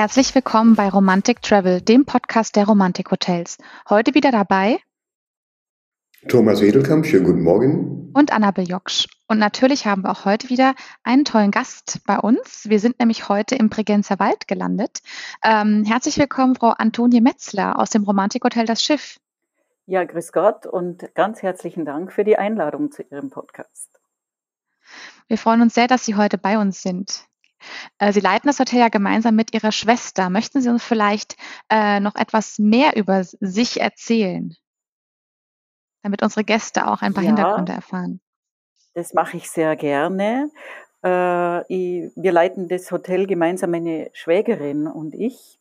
Herzlich willkommen bei Romantic Travel, dem Podcast der Romantik Hotels. Heute wieder dabei Thomas Edelkamp, schönen guten Morgen. Und Annabel Joksch. Und natürlich haben wir auch heute wieder einen tollen Gast bei uns. Wir sind nämlich heute im Bregenzer Wald gelandet. Ähm, herzlich willkommen, Frau Antonie Metzler aus dem Romantikhotel Das Schiff. Ja, grüß Gott und ganz herzlichen Dank für die Einladung zu Ihrem Podcast. Wir freuen uns sehr, dass Sie heute bei uns sind. Äh, Sie leiten das Hotel ja gemeinsam mit Ihrer Schwester. Möchten Sie uns vielleicht äh, noch etwas mehr über sich erzählen, damit unsere Gäste auch ein paar ja, Hintergründe erfahren? Das mache ich sehr gerne. Äh, ich, wir leiten das Hotel gemeinsam, meine Schwägerin und ich.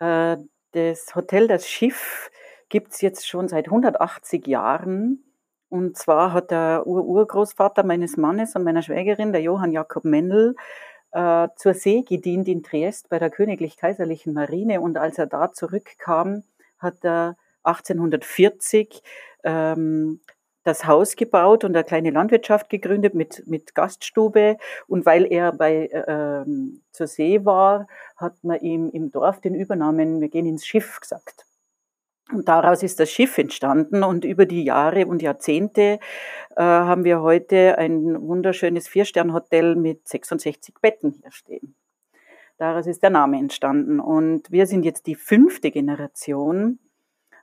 Äh, das Hotel, das Schiff, gibt es jetzt schon seit 180 Jahren. Und zwar hat der Ur-Urgroßvater meines Mannes und meiner Schwägerin, der Johann Jakob Mendel, äh, zur See gedient in Triest bei der Königlich-Kaiserlichen Marine. Und als er da zurückkam, hat er 1840 ähm, das Haus gebaut und eine kleine Landwirtschaft gegründet mit, mit Gaststube. Und weil er bei, äh, ähm, zur See war, hat man ihm im Dorf den Übernamen, wir gehen ins Schiff gesagt. Und daraus ist das Schiff entstanden und über die Jahre und Jahrzehnte äh, haben wir heute ein wunderschönes Vier-Stern-Hotel mit 66 Betten hier stehen. Daraus ist der Name entstanden und wir sind jetzt die fünfte Generation.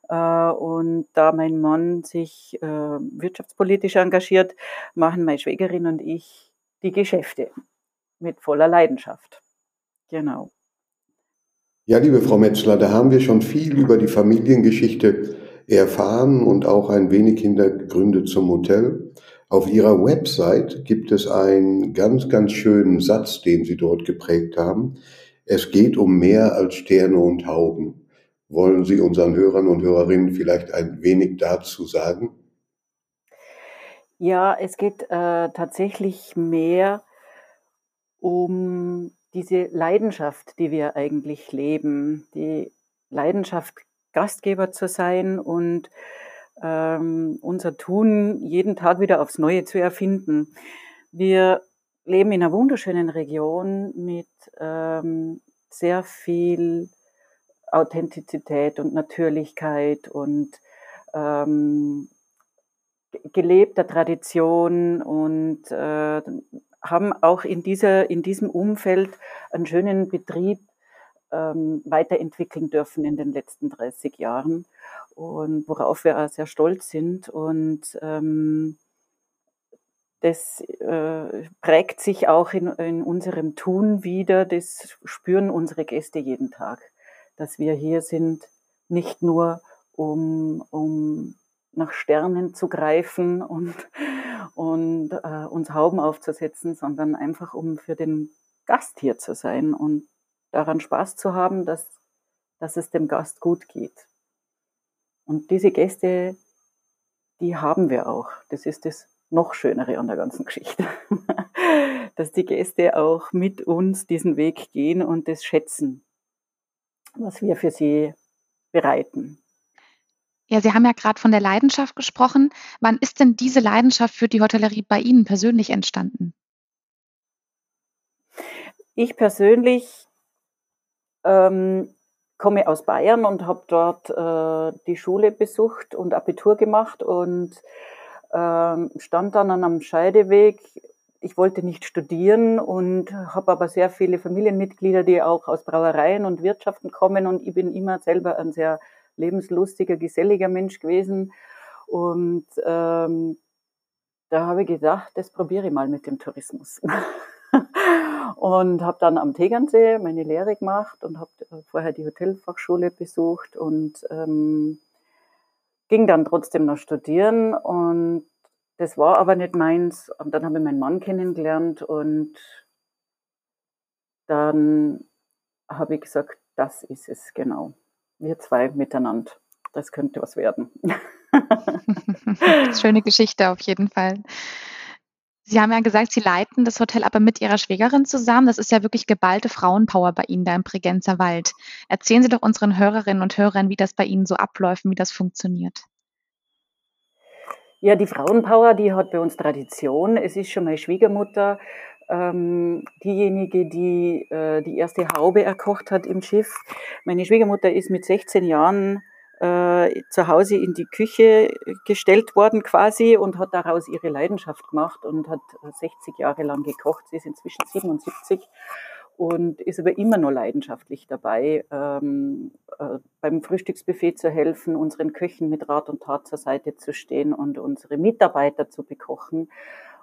Äh, und da mein Mann sich äh, wirtschaftspolitisch engagiert, machen meine Schwägerin und ich die Geschäfte mit voller Leidenschaft. Genau. Ja, liebe Frau Metzler, da haben wir schon viel über die Familiengeschichte erfahren und auch ein wenig Hintergründe zum Hotel. Auf Ihrer Website gibt es einen ganz, ganz schönen Satz, den Sie dort geprägt haben. Es geht um mehr als Sterne und Hauben. Wollen Sie unseren Hörern und Hörerinnen vielleicht ein wenig dazu sagen? Ja, es geht äh, tatsächlich mehr um diese Leidenschaft, die wir eigentlich leben, die Leidenschaft, Gastgeber zu sein und ähm, unser Tun jeden Tag wieder aufs Neue zu erfinden. Wir leben in einer wunderschönen Region mit ähm, sehr viel Authentizität und Natürlichkeit und ähm, gelebter Tradition und äh, haben auch in, dieser, in diesem Umfeld einen schönen Betrieb ähm, weiterentwickeln dürfen in den letzten 30 Jahren und worauf wir auch sehr stolz sind. Und ähm, das äh, prägt sich auch in, in unserem Tun wieder. Das spüren unsere Gäste jeden Tag, dass wir hier sind, nicht nur um, um nach Sternen zu greifen und und äh, uns Hauben aufzusetzen, sondern einfach um für den Gast hier zu sein und daran Spaß zu haben, dass, dass es dem Gast gut geht. Und diese Gäste, die haben wir auch. Das ist das noch Schönere an der ganzen Geschichte. dass die Gäste auch mit uns diesen Weg gehen und das schätzen, was wir für sie bereiten. Ja, Sie haben ja gerade von der Leidenschaft gesprochen. Wann ist denn diese Leidenschaft für die Hotellerie bei Ihnen persönlich entstanden? Ich persönlich ähm, komme aus Bayern und habe dort äh, die Schule besucht und Abitur gemacht und ähm, stand dann an einem Scheideweg. Ich wollte nicht studieren und habe aber sehr viele Familienmitglieder, die auch aus Brauereien und Wirtschaften kommen und ich bin immer selber ein sehr lebenslustiger, geselliger Mensch gewesen. Und ähm, da habe ich gedacht, das probiere ich mal mit dem Tourismus. und habe dann am Tegernsee meine Lehre gemacht und habe äh, vorher die Hotelfachschule besucht und ähm, ging dann trotzdem noch studieren und das war aber nicht meins. Und dann habe ich meinen Mann kennengelernt und dann habe ich gesagt, das ist es genau wir zwei miteinander. Das könnte was werden. Schöne Geschichte auf jeden Fall. Sie haben ja gesagt, Sie leiten das Hotel aber mit Ihrer Schwägerin zusammen. Das ist ja wirklich geballte Frauenpower bei Ihnen da im Bregenzer Wald. Erzählen Sie doch unseren Hörerinnen und Hörern, wie das bei Ihnen so abläuft, wie das funktioniert. Ja, die Frauenpower, die hat bei uns Tradition. Es ist schon meine Schwiegermutter ähm, diejenige, die äh, die erste Haube erkocht hat im Schiff. Meine Schwiegermutter ist mit 16 Jahren äh, zu Hause in die Küche gestellt worden quasi und hat daraus ihre Leidenschaft gemacht und hat 60 Jahre lang gekocht. Sie ist inzwischen 77 und ist aber immer noch leidenschaftlich dabei, ähm, äh, beim Frühstücksbuffet zu helfen, unseren Köchen mit Rat und Tat zur Seite zu stehen und unsere Mitarbeiter zu bekochen.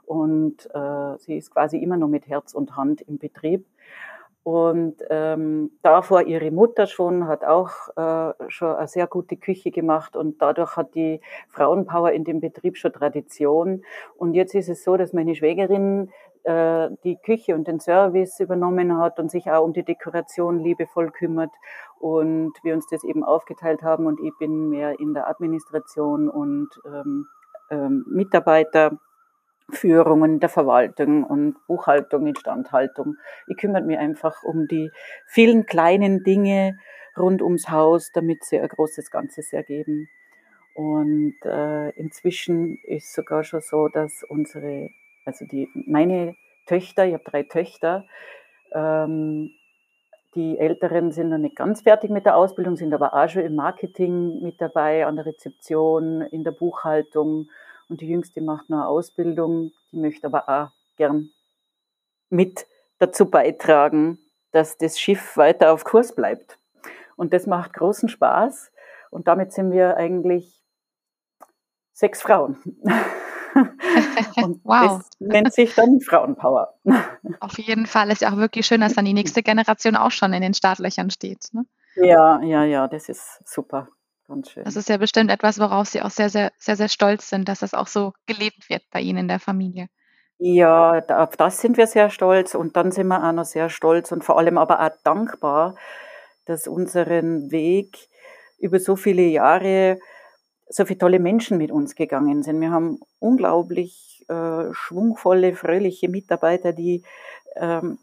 Und äh, sie ist quasi immer noch mit Herz und Hand im Betrieb. Und ähm, davor ihre Mutter schon, hat auch äh, schon eine sehr gute Küche gemacht und dadurch hat die Frauenpower in dem Betrieb schon Tradition. Und jetzt ist es so, dass meine Schwägerin äh, die Küche und den Service übernommen hat und sich auch um die Dekoration liebevoll kümmert und wir uns das eben aufgeteilt haben und ich bin mehr in der Administration und ähm, ähm, Mitarbeiter Führungen der Verwaltung und Buchhaltung, Instandhaltung. Ich kümmere mich einfach um die vielen kleinen Dinge rund ums Haus, damit sie ein großes Ganzes ergeben. Und äh, inzwischen ist sogar schon so, dass unsere, also die, meine Töchter, ich habe drei Töchter, ähm, die Älteren sind noch nicht ganz fertig mit der Ausbildung, sind aber auch schon im Marketing mit dabei, an der Rezeption, in der Buchhaltung und die Jüngste macht noch eine Ausbildung, die möchte aber auch gern mit dazu beitragen, dass das Schiff weiter auf Kurs bleibt. Und das macht großen Spaß. Und damit sind wir eigentlich sechs Frauen. Und wow. das nennt sich dann Frauenpower. Auf jeden Fall ist ja auch wirklich schön, dass dann die nächste Generation auch schon in den Startlöchern steht. Ne? Ja, ja, ja, das ist super. Das ist ja bestimmt etwas, worauf Sie auch sehr, sehr, sehr, sehr stolz sind, dass das auch so gelebt wird bei Ihnen in der Familie. Ja, auf das sind wir sehr stolz und dann sind wir auch noch sehr stolz und vor allem aber auch dankbar, dass unseren Weg über so viele Jahre so viele tolle Menschen mit uns gegangen sind. Wir haben unglaublich äh, schwungvolle, fröhliche Mitarbeiter, die ähm,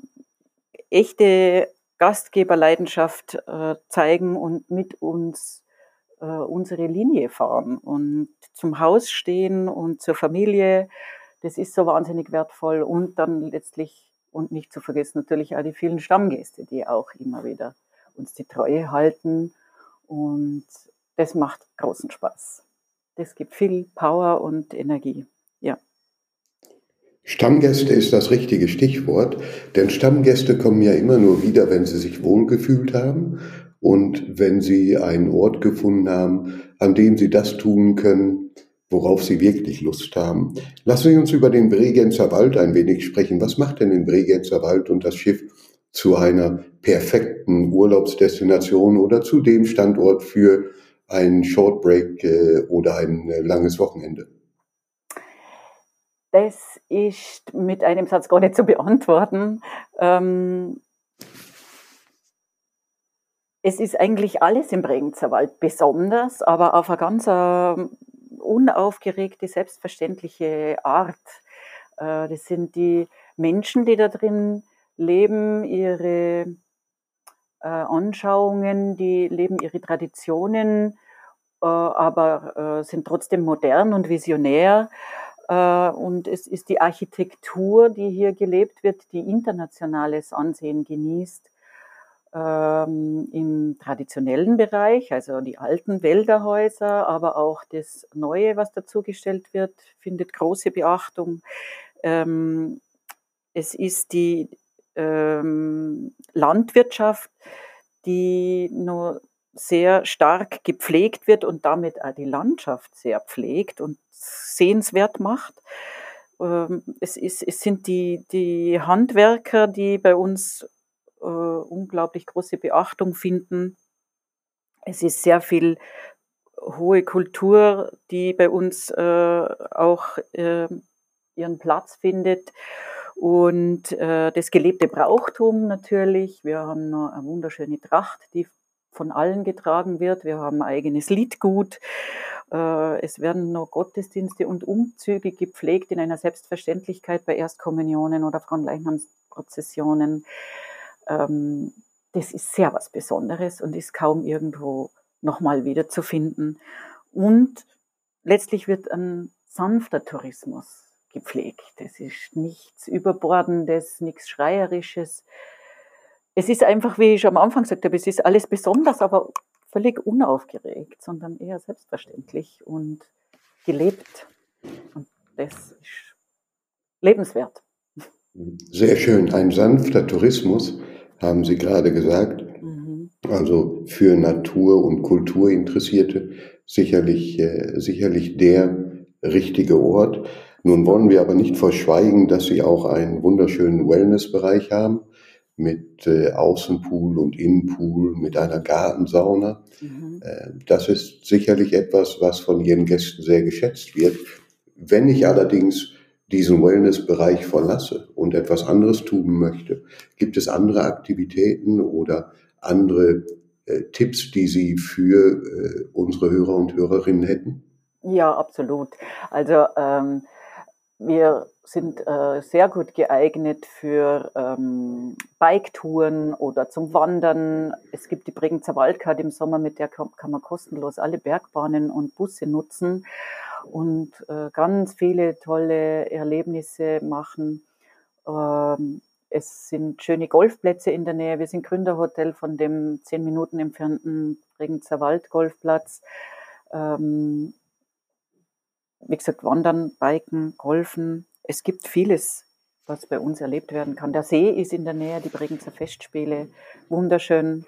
echte Gastgeberleidenschaft äh, zeigen und mit uns äh, unsere Linie fahren und zum Haus stehen und zur Familie. Das ist so wahnsinnig wertvoll und dann letztlich und nicht zu vergessen natürlich auch die vielen Stammgäste, die auch immer wieder uns die Treue halten und das macht großen Spaß. Das gibt viel Power und Energie. Ja. Stammgäste ist das richtige Stichwort, denn Stammgäste kommen ja immer nur wieder, wenn sie sich wohlgefühlt haben und wenn Sie einen Ort gefunden haben, an dem Sie das tun können, worauf Sie wirklich Lust haben. Lassen Sie uns über den Bregenzer Wald ein wenig sprechen. Was macht denn den Bregenzer Wald und das Schiff zu einer perfekten Urlaubsdestination oder zu dem Standort für einen Shortbreak äh, oder ein äh, langes Wochenende? Das ist mit einem Satz gar nicht zu beantworten. Ähm, es ist eigentlich alles im Bregenzerwald besonders, aber auf eine ganz äh, unaufgeregte, selbstverständliche Art. Äh, das sind die Menschen, die da drin leben, ihre äh, Anschauungen, die leben ihre Traditionen, äh, aber sind trotzdem modern und visionär. Und es ist die Architektur, die hier gelebt wird, die internationales Ansehen genießt ähm, im traditionellen Bereich, also die alten Wälderhäuser, aber auch das Neue, was dazugestellt wird, findet große Beachtung. Ähm, es ist die ähm, Landwirtschaft, die nur sehr stark gepflegt wird und damit auch die Landschaft sehr pflegt und sehenswert macht. Ähm, es, ist, es sind die, die Handwerker, die bei uns äh, unglaublich große Beachtung finden. Es ist sehr viel hohe Kultur, die bei uns äh, auch äh, ihren Platz findet. Und äh, das gelebte Brauchtum natürlich. Wir haben noch eine wunderschöne Tracht, die von allen getragen wird. Wir haben ein eigenes Liedgut. Äh, es werden noch Gottesdienste und Umzüge gepflegt in einer Selbstverständlichkeit bei Erstkommunionen oder Fronleichnamsprozessionen ähm, das ist sehr was Besonderes und ist kaum irgendwo nochmal wiederzufinden. Und letztlich wird ein sanfter Tourismus gepflegt. Es ist nichts Überbordendes, nichts Schreierisches. Es ist einfach, wie ich am Anfang gesagt habe, es ist alles besonders, aber völlig unaufgeregt, sondern eher selbstverständlich und gelebt. Und das ist lebenswert. Sehr schön. Ein sanfter Tourismus, haben Sie gerade gesagt. Mhm. Also für Natur- und Kulturinteressierte sicherlich, äh, sicherlich der richtige Ort. Nun wollen wir aber nicht verschweigen, dass Sie auch einen wunderschönen Wellnessbereich haben mit äh, Außenpool und Innenpool, mit einer Gartensauna. Mhm. Äh, das ist sicherlich etwas, was von Ihren Gästen sehr geschätzt wird. Wenn ich allerdings diesen Wellnessbereich verlasse und etwas anderes tun möchte, gibt es andere Aktivitäten oder andere äh, Tipps, die Sie für äh, unsere Hörer und Hörerinnen hätten? Ja, absolut. Also ähm, wir sind äh, sehr gut geeignet für ähm, Biketouren oder zum Wandern. Es gibt die Bregenzer Waldkarte im Sommer, mit der kann, kann, man kostenlos alle Bergbahnen und Busse nutzen und äh, ganz viele tolle Erlebnisse machen. Ähm, es sind schöne Golfplätze in der Nähe. Wir sind Gründerhotel von dem zehn Minuten entfernten Bregenzer Waldgolfplatz. Ähm, wie gesagt, Wandern, Biken, Golfen. Es gibt vieles, was bei uns erlebt werden kann. Der See ist in der Nähe, die Bregenzer Festspiele, wunderschön.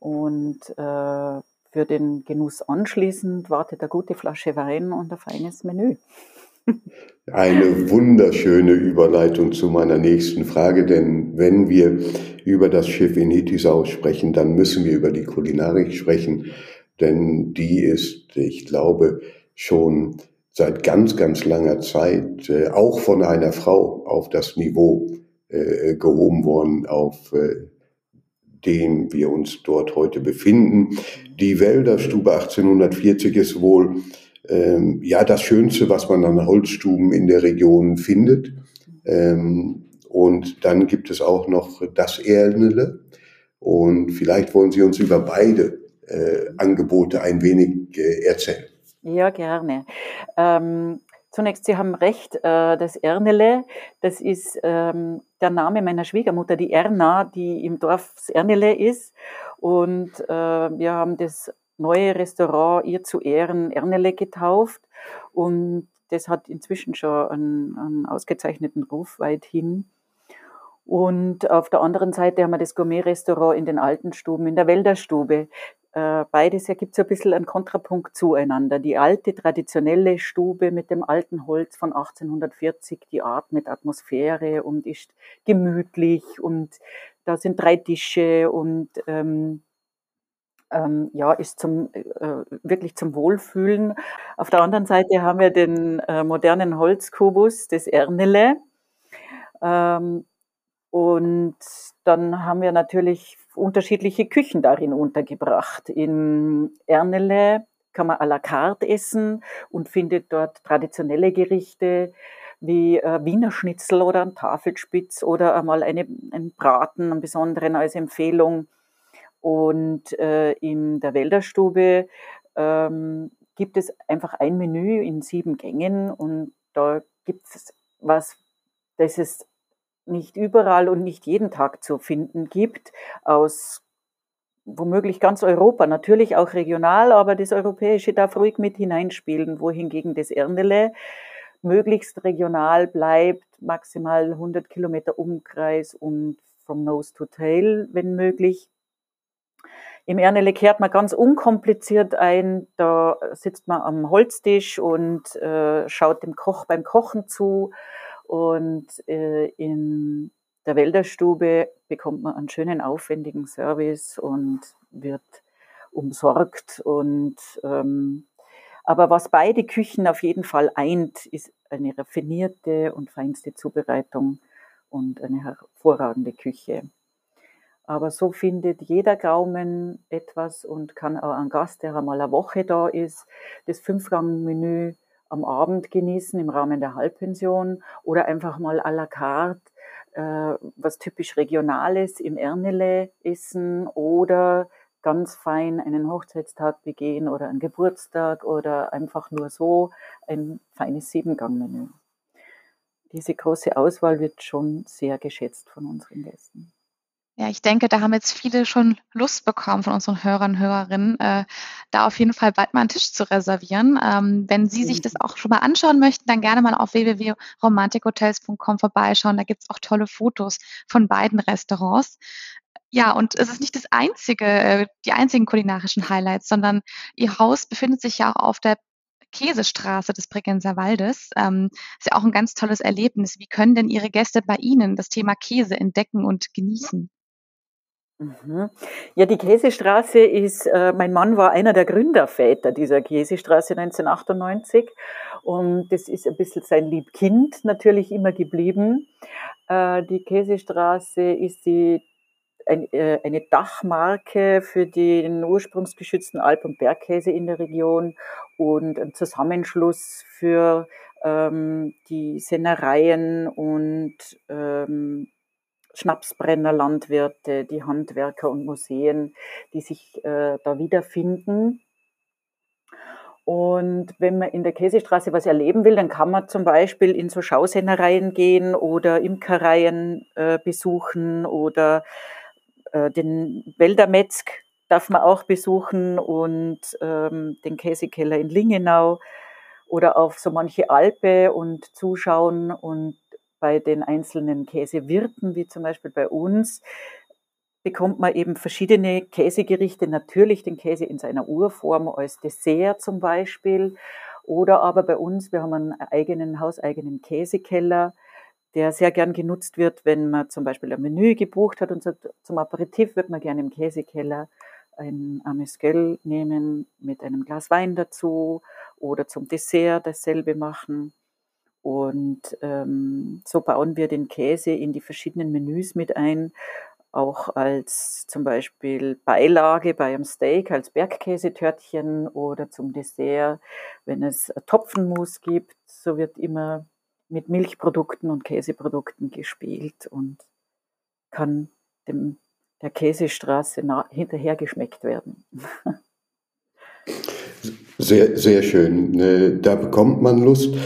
Und äh, für den Genuss anschließend wartet eine gute Flasche Wein und ein feines Menü. Eine wunderschöne Überleitung zu meiner nächsten Frage, denn wenn wir über das Schiff in Hitisau sprechen, dann müssen wir über die Kulinarik sprechen, denn die ist, ich glaube, schon seit ganz, ganz langer Zeit äh, auch von einer Frau auf das Niveau äh, gehoben worden, auf äh, dem wir uns dort heute befinden. Die Wälderstube 1840 ist wohl ähm, ja das Schönste, was man an Holzstuben in der Region findet. Ähm, und dann gibt es auch noch das Ernele. Und vielleicht wollen Sie uns über beide äh, Angebote ein wenig äh, erzählen. Ja, gerne. Ähm, zunächst, Sie haben recht, äh, das Ernele, das ist ähm, der Name meiner Schwiegermutter, die Erna, die im Dorf Ernele ist. Und äh, wir haben das neue Restaurant ihr zu Ehren Ernele getauft. Und das hat inzwischen schon einen, einen ausgezeichneten Ruf weithin. Und auf der anderen Seite haben wir das Gourmet-Restaurant in den alten Stuben, in der Wälderstube. Beides ergibt so ein bisschen einen Kontrapunkt zueinander. Die alte, traditionelle Stube mit dem alten Holz von 1840, die Art mit Atmosphäre und ist gemütlich und da sind drei Tische und ähm, ähm, ja, ist zum, äh, wirklich zum Wohlfühlen. Auf der anderen Seite haben wir den äh, modernen Holzkubus, das Ernele. Ähm, und dann haben wir natürlich unterschiedliche Küchen darin untergebracht. In Ernele kann man à la carte essen und findet dort traditionelle Gerichte wie äh, Wiener Schnitzel oder ein Tafelspitz oder einmal eine, einen Braten, einen besonderen als Empfehlung. Und äh, in der Wälderstube ähm, gibt es einfach ein Menü in sieben Gängen und da gibt es was, das ist nicht überall und nicht jeden Tag zu finden gibt, aus womöglich ganz Europa, natürlich auch regional, aber das Europäische darf ruhig mit hineinspielen, wohingegen das Ernele möglichst regional bleibt, maximal 100 Kilometer Umkreis und from nose to tail, wenn möglich. Im Ernele kehrt man ganz unkompliziert ein, da sitzt man am Holztisch und äh, schaut dem Koch beim Kochen zu und äh, in der Wälderstube bekommt man einen schönen, aufwendigen Service und wird umsorgt. Und ähm, aber was beide Küchen auf jeden Fall eint, ist eine raffinierte und feinste Zubereitung und eine hervorragende Küche. Aber so findet jeder Gaumen etwas und kann auch ein Gast, der einmal eine Woche da ist, das Fünfgang-Menü am Abend genießen im Rahmen der Halbpension oder einfach mal à la carte äh, was typisch Regionales im Ernele essen oder ganz fein einen Hochzeitstag begehen oder einen Geburtstag oder einfach nur so ein feines Siebengang-Menü. diese große Auswahl wird schon sehr geschätzt von unseren Gästen. Ja, ich denke, da haben jetzt viele schon Lust bekommen von unseren Hörern und Hörerinnen, äh, da auf jeden Fall bald mal einen Tisch zu reservieren. Ähm, wenn Sie sich das auch schon mal anschauen möchten, dann gerne mal auf www.romantikhotels.com vorbeischauen. Da gibt's auch tolle Fotos von beiden Restaurants. Ja, und es ist nicht das einzige, äh, die einzigen kulinarischen Highlights, sondern Ihr Haus befindet sich ja auch auf der Käsestraße des Bregenzer Waldes. Ähm, ist ja auch ein ganz tolles Erlebnis. Wie können denn Ihre Gäste bei Ihnen das Thema Käse entdecken und genießen? Mhm. Ja, die Käsestraße ist, äh, mein Mann war einer der Gründerväter dieser Käsestraße 1998 und das ist ein bisschen sein Liebkind natürlich immer geblieben. Äh, die Käsestraße ist die, äh, eine Dachmarke für den ursprungsgeschützten Alp- und Bergkäse in der Region und ein Zusammenschluss für ähm, die Sennereien und ähm, Schnapsbrenner, Landwirte, die Handwerker und Museen, die sich äh, da wiederfinden. Und wenn man in der Käsestraße was erleben will, dann kann man zum Beispiel in so Schausennereien gehen oder Imkereien äh, besuchen oder äh, den Wäldermetzg darf man auch besuchen und ähm, den Käsekeller in Lingenau oder auf so manche Alpe und zuschauen und bei den einzelnen Käsewirten, wie zum Beispiel bei uns, bekommt man eben verschiedene Käsegerichte, natürlich den Käse in seiner Urform als Dessert zum Beispiel. Oder aber bei uns, wir haben einen eigenen, hauseigenen Käsekeller, der sehr gern genutzt wird, wenn man zum Beispiel ein Menü gebucht hat und sagt, zum Aperitif wird man gerne im Käsekeller ein Amesquel nehmen mit einem Glas Wein dazu oder zum Dessert dasselbe machen. Und ähm, so bauen wir den Käse in die verschiedenen Menüs mit ein, auch als zum Beispiel Beilage bei einem Steak, als Bergkäsetörtchen oder zum Dessert, wenn es Topfenmus gibt, so wird immer mit Milchprodukten und Käseprodukten gespielt und kann dem, der Käsestraße hinterher geschmeckt werden. Sehr, sehr schön. Äh, da bekommt man Lust.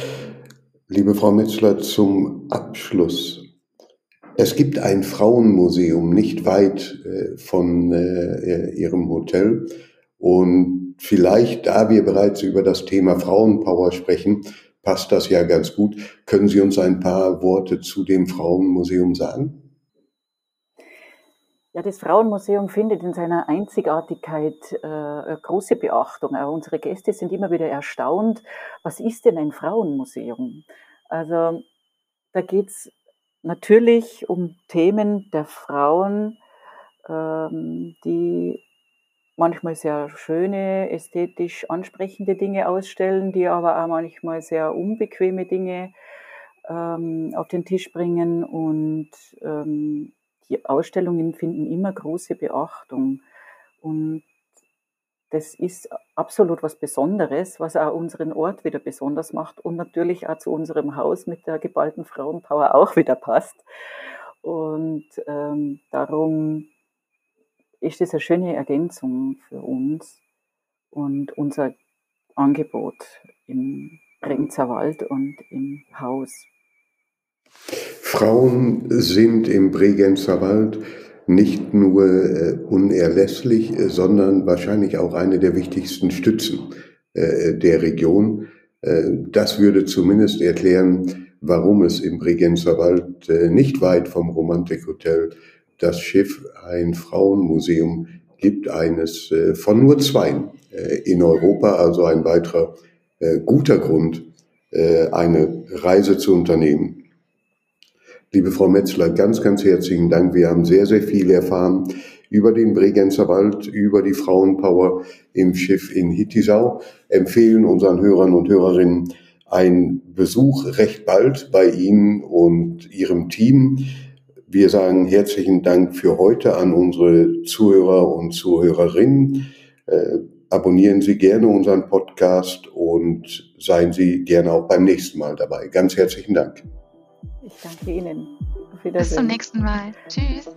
Liebe Frau Metzler, zum Abschluss. Es gibt ein Frauenmuseum nicht weit äh, von äh, Ihrem Hotel. Und vielleicht, da wir bereits über das Thema Frauenpower sprechen, passt das ja ganz gut. Können Sie uns ein paar Worte zu dem Frauenmuseum sagen? Ja, das Frauenmuseum findet in seiner Einzigartigkeit äh, große Beachtung. Auch unsere Gäste sind immer wieder erstaunt, was ist denn ein Frauenmuseum? Also da geht es natürlich um Themen der Frauen, ähm, die manchmal sehr schöne, ästhetisch ansprechende Dinge ausstellen, die aber auch manchmal sehr unbequeme Dinge ähm, auf den Tisch bringen und ähm, die Ausstellungen finden immer große Beachtung. Und das ist absolut was Besonderes, was auch unseren Ort wieder besonders macht und natürlich auch zu unserem Haus mit der geballten Frauenpower auch wieder passt. Und ähm, darum ist das eine schöne Ergänzung für uns und unser Angebot im Regenzer Wald und im Haus. Frauen sind im Bregenzer Wald nicht nur äh, unerlässlich, äh, sondern wahrscheinlich auch eine der wichtigsten Stützen äh, der Region. Äh, das würde zumindest erklären, warum es im Bregenzer Wald äh, nicht weit vom Romantik Hotel das Schiff ein Frauenmuseum gibt, eines von nur zwei in Europa, also ein weiterer guter Grund, eine Reise zu unternehmen. Liebe Frau Metzler, ganz, ganz herzlichen Dank. Wir haben sehr, sehr viel erfahren über den Bregenzer Wald, über die Frauenpower im Schiff in Hittisau. Empfehlen unseren Hörern und Hörerinnen einen Besuch recht bald bei Ihnen und Ihrem Team. Wir sagen herzlichen Dank für heute an unsere Zuhörer und Zuhörerinnen. Äh, abonnieren Sie gerne unseren Podcast und seien Sie gerne auch beim nächsten Mal dabei. Ganz herzlichen Dank. Ich danke Ihnen. Auf Wiedersehen. Bis zum nächsten Mal. Tschüss.